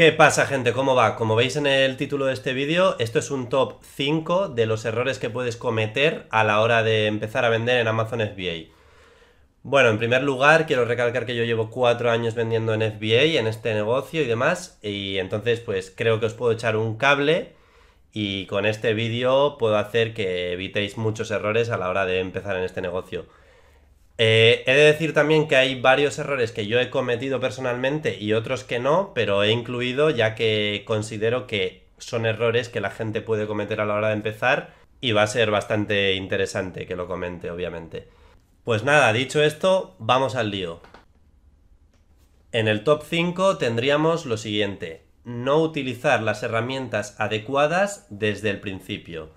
¿Qué pasa gente? ¿Cómo va? Como veis en el título de este vídeo, esto es un top 5 de los errores que puedes cometer a la hora de empezar a vender en Amazon FBA. Bueno, en primer lugar, quiero recalcar que yo llevo 4 años vendiendo en FBA, en este negocio y demás, y entonces pues creo que os puedo echar un cable y con este vídeo puedo hacer que evitéis muchos errores a la hora de empezar en este negocio. Eh, he de decir también que hay varios errores que yo he cometido personalmente y otros que no, pero he incluido ya que considero que son errores que la gente puede cometer a la hora de empezar y va a ser bastante interesante que lo comente, obviamente. Pues nada, dicho esto, vamos al lío. En el top 5 tendríamos lo siguiente, no utilizar las herramientas adecuadas desde el principio.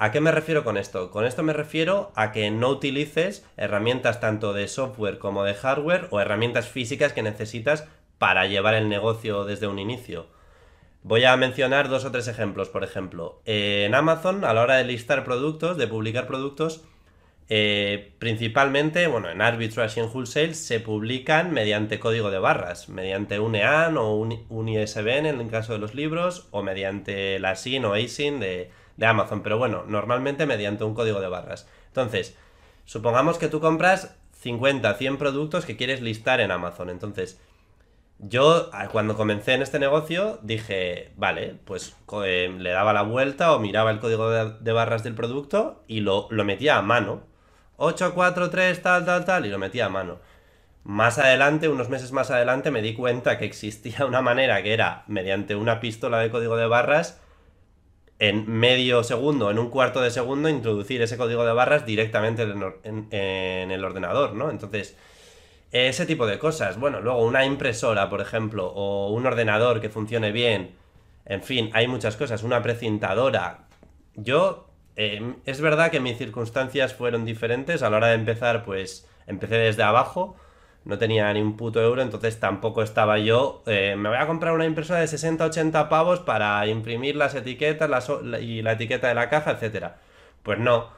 ¿A qué me refiero con esto? Con esto me refiero a que no utilices herramientas tanto de software como de hardware o herramientas físicas que necesitas para llevar el negocio desde un inicio. Voy a mencionar dos o tres ejemplos, por ejemplo. En Amazon, a la hora de listar productos, de publicar productos, eh, principalmente, bueno, en Arbitrage y en Wholesale se publican mediante código de barras, mediante un EAN o un, ISBN en el caso de los libros, o mediante la SIN o ASIN de, de Amazon, pero bueno, normalmente mediante un código de barras. Entonces, supongamos que tú compras 50, 100 productos que quieres listar en Amazon. Entonces, yo cuando comencé en este negocio dije, vale, pues eh, le daba la vuelta o miraba el código de, barras del producto y lo, lo metía a mano. 843 tal, tal, tal, y lo metía a mano. Más adelante, unos meses más adelante, me di cuenta que existía una manera que era mediante una pistola de código de barras en medio segundo, en un cuarto de segundo, introducir ese código de barras directamente en, el ordenador, ¿no? Entonces, ese tipo de cosas. Bueno, luego una impresora, por ejemplo, o un ordenador que funcione bien. En fin, hay muchas cosas. Una precintadora. Yo, em, es verdad que mis circunstancias fueron diferentes. A la hora de empezar, pues empecé desde abajo no tenía ni un puto euro, entonces tampoco estaba yo, eh, me voy a comprar una impresora de 60-80 pavos para imprimir las etiquetas y la etiqueta de la caja, etcétera. Pues no,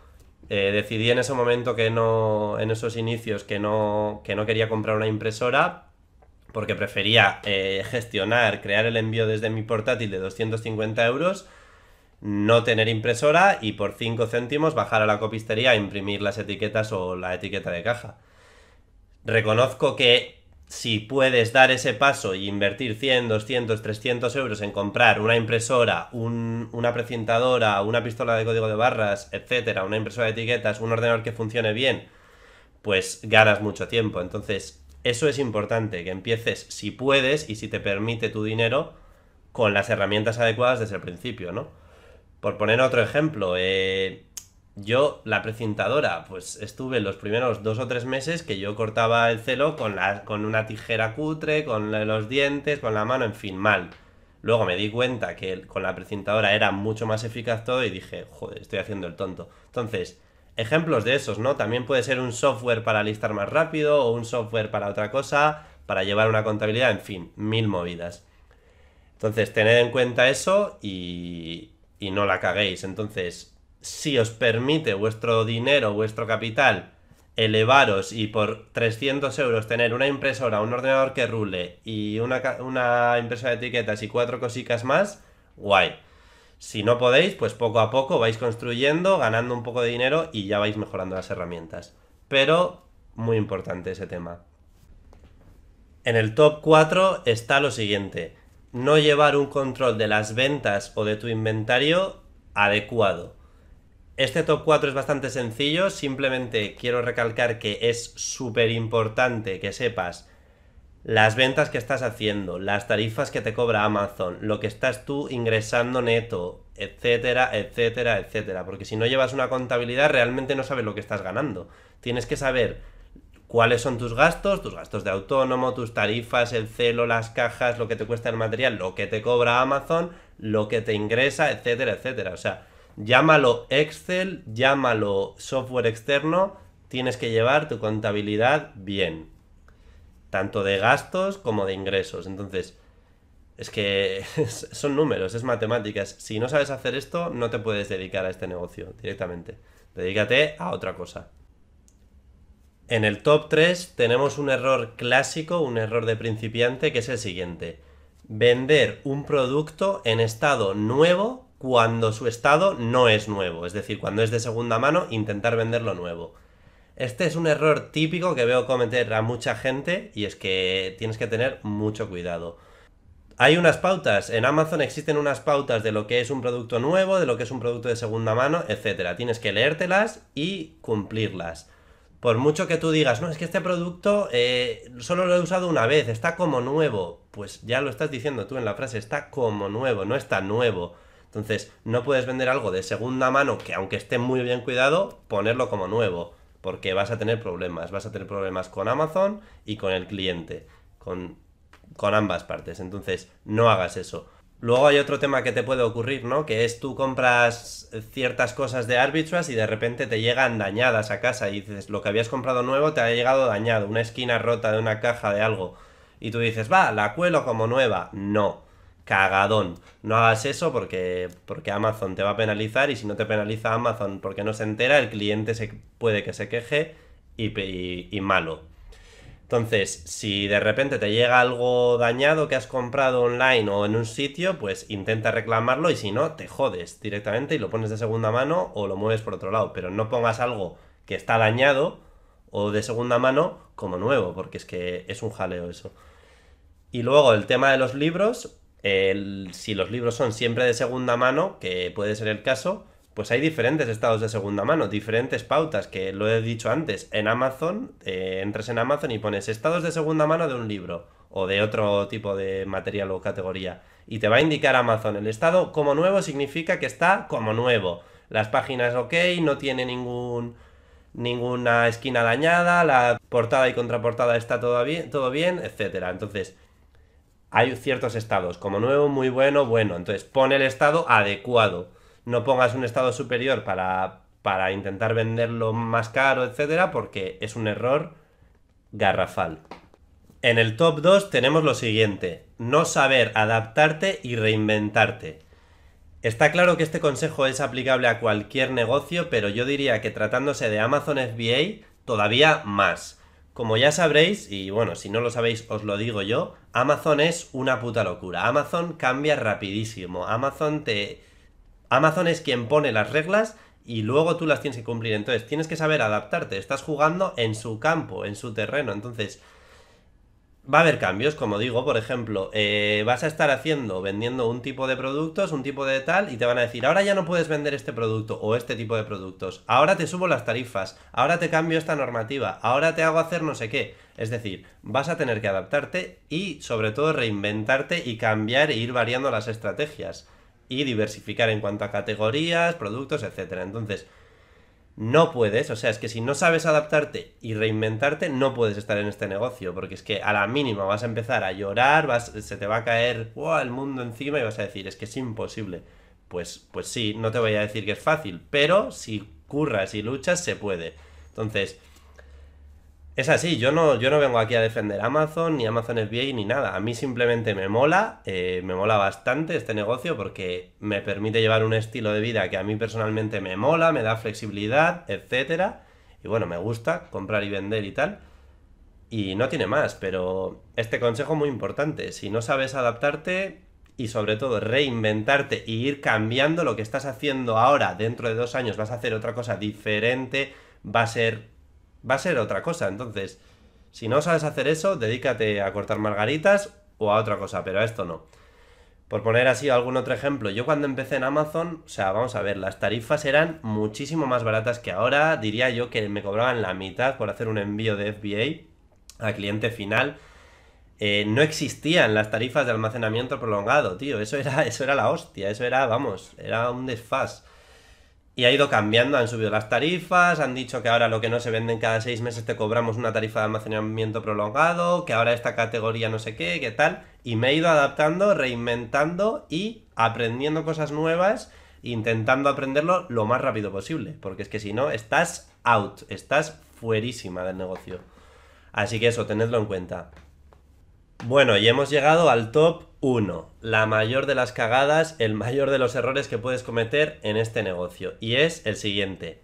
eh, decidí en ese momento que no, en esos inicios, que no, que no quería comprar una impresora porque prefería eh, gestionar, crear el envío desde mi portátil de 250 euros, no tener impresora y por 5 céntimos bajar a la copistería a imprimir las etiquetas o la etiqueta de caja. Reconozco que si puedes dar ese paso y invertir 100, 200, 300 euros en comprar una impresora, una precintadora, una pistola de código de barras, etcétera, una impresora de etiquetas, un ordenador que funcione bien, pues ganas mucho tiempo. Entonces, eso es importante, que empieces si puedes y si te permite tu dinero con las herramientas adecuadas desde el principio, ¿no? Por poner otro ejemplo, eh, yo, la precintadora, pues estuve los primeros dos o tres meses que yo cortaba el celo con, la, con una tijera cutre, con los dientes, con la mano, en fin, mal. Luego me di cuenta que con la precintadora era mucho más eficaz todo y dije, joder, estoy haciendo el tonto. Entonces, ejemplos de esos, ¿no? También puede ser un software para listar más rápido o un software para otra cosa, para llevar una contabilidad, en fin, mil movidas. Entonces, tened en cuenta eso y, y no la caguéis. Entonces, si os permite vuestro dinero, vuestro capital, elevaros y por 300 euros tener una impresora, un ordenador que rule y una, una impresora de etiquetas y cuatro cositas más, guay. Si no podéis, pues poco a poco vais construyendo, ganando un poco de dinero y ya vais mejorando las herramientas. Pero muy importante ese tema. En el top 4 está lo siguiente. No llevar un control de las ventas o de tu inventario adecuado. Este top 4 es bastante sencillo, simplemente quiero recalcar que es súper importante que sepas las ventas que estás haciendo, las tarifas que te cobra Amazon, lo que estás tú ingresando neto, etcétera, etcétera, etcétera. Porque si no llevas una contabilidad, realmente no sabes lo que estás ganando. Tienes que saber cuáles son tus gastos, tus gastos de autónomo, tus tarifas, el celo, las cajas, lo que te cuesta el material, lo que te cobra Amazon, lo que te ingresa, etcétera, etcétera. O sea, Llámalo Excel, llámalo software externo, tienes que llevar tu contabilidad bien. Tanto de gastos como de ingresos. Entonces, es que son números, es matemáticas. Si no sabes hacer esto, no te puedes dedicar a este negocio directamente. Dedícate a otra cosa. En el top 3 tenemos un error clásico, un error de principiante, que es el siguiente. vender un producto en estado nuevo cuando su estado no es nuevo. Es decir, cuando es de segunda mano, intentar venderlo nuevo. Este es un error típico que veo cometer a mucha gente y es que tienes que tener mucho cuidado. Hay unas pautas, en Amazon existen unas pautas de lo que es un producto nuevo, de lo que es un producto de segunda mano, etc. Tienes que leértelas y cumplirlas. Por mucho que tú digas, no, es que este producto eh, solo lo he usado una vez, está como nuevo, pues ya lo estás diciendo tú en la frase, está como nuevo, no está nuevo. Entonces, no puedes vender algo de segunda mano que aunque esté muy bien cuidado, ponerlo como nuevo, porque vas a tener problemas, vas a tener problemas con Amazon y con el cliente, con con ambas partes. Entonces, no hagas eso. Luego hay otro tema que te puede ocurrir, ¿no? Que es tú compras ciertas cosas de Arbitrage y de repente te llegan dañadas a casa y dices, lo que habías comprado nuevo te ha llegado dañado, una esquina rota de una caja de algo. Y tú dices, va, la cuelo como nueva. No, cagadón. No hagas eso porque, porque Amazon te va a penalizar y si no te penaliza Amazon porque no se entera, el cliente se, puede que se queje y, y malo. Entonces, si de repente te llega algo dañado que has comprado online o en un sitio, pues intenta reclamarlo y si no, te jodes directamente y lo pones de segunda mano o lo mueves por otro lado. Pero no pongas algo que está dañado o de segunda mano como nuevo, porque es que es un jaleo eso. Y luego el tema de los libros, si los libros son siempre de segunda mano, que puede ser el caso, pues hay diferentes estados de segunda mano, diferentes pautas, que lo he dicho antes. En Amazon, eh, entres en Amazon y pones estados de segunda mano de un libro o de otro tipo de material o categoría. Y te va a indicar Amazon, el estado como nuevo significa que está como nuevo. Las páginas ok, no tiene ningún ninguna esquina dañada, la portada y contraportada está todo bien, todo bien, etcétera. Entonces, hay ciertos estados, como nuevo, muy bueno, bueno. Entonces, pone el estado adecuado no pongas un estado superior para, para intentar venderlo más caro, etcétera, porque es un error garrafal. En el top 2 tenemos lo siguiente, no saber adaptarte y reinventarte. Está claro que este consejo es aplicable a cualquier negocio, pero yo diría que tratándose de Amazon FBA, todavía más. Como ya sabréis, y bueno, si no lo sabéis os lo digo yo, Amazon es una puta locura. Amazon cambia rapidísimo. Amazon te, Amazon es quien pone las reglas y luego tú las tienes que cumplir. Entonces tienes que saber adaptarte. Estás jugando en su campo, en su terreno. Entonces va a haber cambios, como digo, por ejemplo, eh, vas a estar haciendo, vendiendo un tipo de productos, un tipo de tal, y te van a decir, ahora ya no puedes vender este producto o este tipo de productos, ahora te subo las tarifas, ahora te cambio esta normativa, ahora te hago hacer no sé qué. Es decir, vas a tener que adaptarte y sobre todo reinventarte y cambiar e ir variando las estrategias y diversificar en cuanto a categorías, productos, etc. Entonces, no puedes, o sea, es que si no sabes adaptarte y reinventarte, no puedes estar en este negocio, porque es que a la mínima vas a empezar a llorar, vas, se te va a caer el mundo encima y vas a decir, es que es imposible. Pues, pues sí, no te voy a decir que es fácil, pero si curras y luchas, se puede. Entonces, es así, yo no, yo no vengo aquí a defender Amazon, ni Amazon FBA, ni nada. A mí simplemente me mola, eh, me mola bastante este negocio porque me permite llevar un estilo de vida que a mí personalmente me mola, me da flexibilidad, etcétera. Y bueno, me gusta comprar y vender y tal. Y no tiene más, pero este consejo muy importante. Si no sabes adaptarte y sobre todo reinventarte y ir cambiando lo que estás haciendo ahora, dentro de dos años vas a hacer otra cosa diferente, va a ser va a ser otra cosa. Entonces, si no sabes hacer eso, dedícate a cortar margaritas o a otra cosa, pero a esto no. Por poner así algún otro ejemplo, yo cuando empecé en Amazon, o sea, vamos a ver, las tarifas eran muchísimo más baratas que ahora, diría yo que me cobraban la mitad por hacer un envío de FBA a cliente final. Eh, no existían las tarifas de almacenamiento prolongado, tío, eso era, eso era la hostia, eso era, vamos, era un desfaz. Y ha ido cambiando, han subido las tarifas, han dicho que ahora lo que no se venden cada seis meses te cobramos una tarifa de almacenamiento prolongado, que ahora esta categoría no sé qué, qué tal. Y me he ido adaptando, reinventando y aprendiendo cosas nuevas, intentando aprenderlo lo más rápido posible. Porque es que si no, estás out, estás fuerísima del negocio. Así que eso, tenedlo en cuenta. Bueno, y hemos llegado al top 1. La mayor de las cagadas, el mayor de los errores que puedes cometer en este negocio. Y es el siguiente.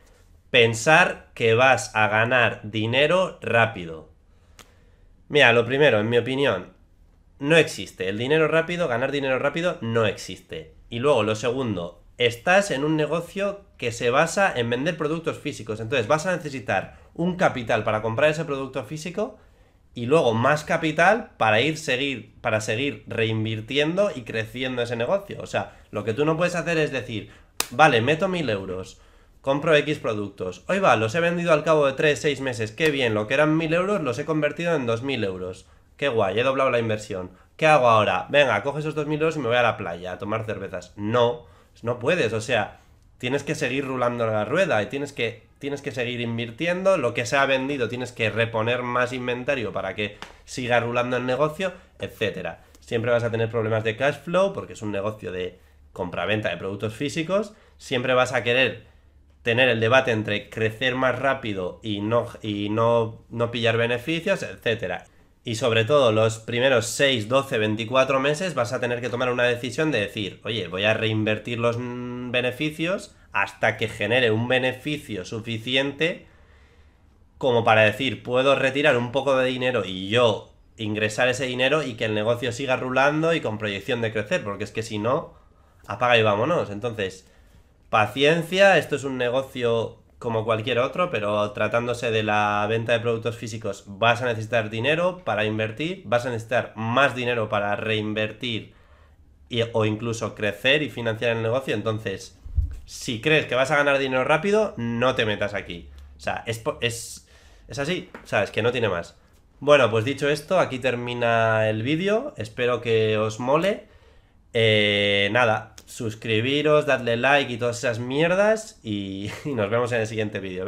Pensar que vas a ganar dinero rápido. Mira, lo primero, en mi opinión, no existe. El dinero rápido, ganar dinero rápido, no existe. Y luego, lo segundo, estás en un negocio que se basa en vender productos físicos. Entonces vas a necesitar un capital para comprar ese producto físico y luego más capital para ir seguir para seguir reinvirtiendo y creciendo ese negocio. O sea, lo que tú no puedes hacer es decir, vale, meto mil euros, compro X productos. Hoy va, los he vendido al cabo de 3, 6 meses. Qué bien, lo que eran mil euros los he convertido en 2.000 euros. Qué guay, he doblado la inversión. ¿Qué hago ahora? Venga, coge esos 2.000 euros y me voy a la playa a tomar cervezas. No, no puedes, o sea, tienes que seguir rulando la rueda y tienes que, tienes que seguir invirtiendo. Lo que se ha vendido tienes que reponer más inventario para que siga rulando el negocio, etcétera. Siempre vas a tener problemas de cash flow porque es un negocio de compra-venta de productos físicos. Siempre vas a querer tener el debate entre crecer más rápido y no, y no, no pillar beneficios, etcétera. Y sobre todo los primeros 6, 12, 24 meses vas a tener que tomar una decisión de decir, oye, voy a reinvertir los beneficios hasta que genere un beneficio suficiente como para decir, puedo retirar un poco de dinero y yo ingresar ese dinero y que el negocio siga rulando y con proyección de crecer, porque es que si no, apaga y vámonos. Entonces, paciencia, esto es un negocio como cualquier otro, pero tratándose de la venta de productos físicos vas a necesitar dinero para invertir, vas a necesitar más dinero para reinvertir o incluso crecer y financiar el negocio. Entonces, si crees que vas a ganar dinero rápido, no te metas aquí. O sea, es, es, es así, o sea, es que no tiene más. Bueno, pues dicho esto, aquí termina el vídeo, espero que os mole. Eh, nada, suscribiros, dadle like y todas esas mierdas y, y nos vemos en el siguiente vídeo.